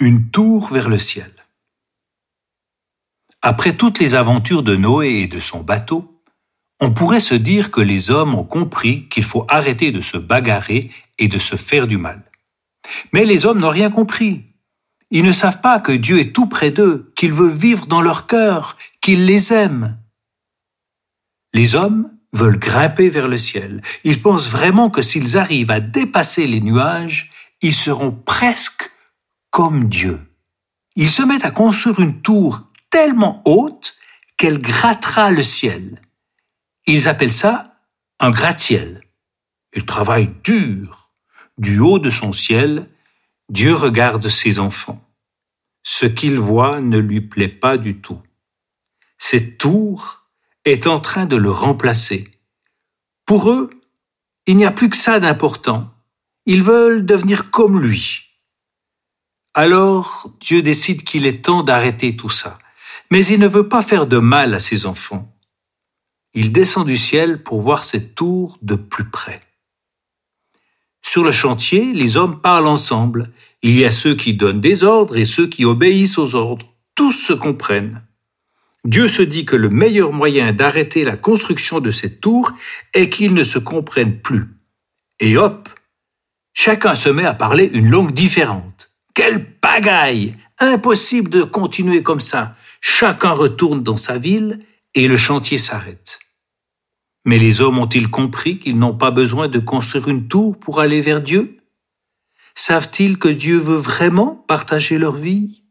Une tour vers le ciel. Après toutes les aventures de Noé et de son bateau, on pourrait se dire que les hommes ont compris qu'il faut arrêter de se bagarrer et de se faire du mal. Mais les hommes n'ont rien compris. Ils ne savent pas que Dieu est tout près d'eux, qu'il veut vivre dans leur cœur, qu'il les aime. Les hommes veulent grimper vers le ciel. Ils pensent vraiment que s'ils arrivent à dépasser les nuages, ils seront presque comme Dieu. Ils se mettent à construire une tour tellement haute qu'elle grattera le ciel. Ils appellent ça un gratte-ciel. Ils travaillent dur. Du haut de son ciel, Dieu regarde ses enfants. Ce qu'il voit ne lui plaît pas du tout. Cette tour est en train de le remplacer. Pour eux, il n'y a plus que ça d'important. Ils veulent devenir comme lui. Alors Dieu décide qu'il est temps d'arrêter tout ça. Mais il ne veut pas faire de mal à ses enfants. Il descend du ciel pour voir cette tour de plus près. Sur le chantier, les hommes parlent ensemble. Il y a ceux qui donnent des ordres et ceux qui obéissent aux ordres. Tous se comprennent. Dieu se dit que le meilleur moyen d'arrêter la construction de cette tour est qu'ils ne se comprennent plus. Et hop, chacun se met à parler une langue différente. Quelle pagaille Impossible de continuer comme ça. Chacun retourne dans sa ville et le chantier s'arrête. Mais les hommes ont-ils compris qu'ils n'ont pas besoin de construire une tour pour aller vers Dieu? Savent-ils que Dieu veut vraiment partager leur vie?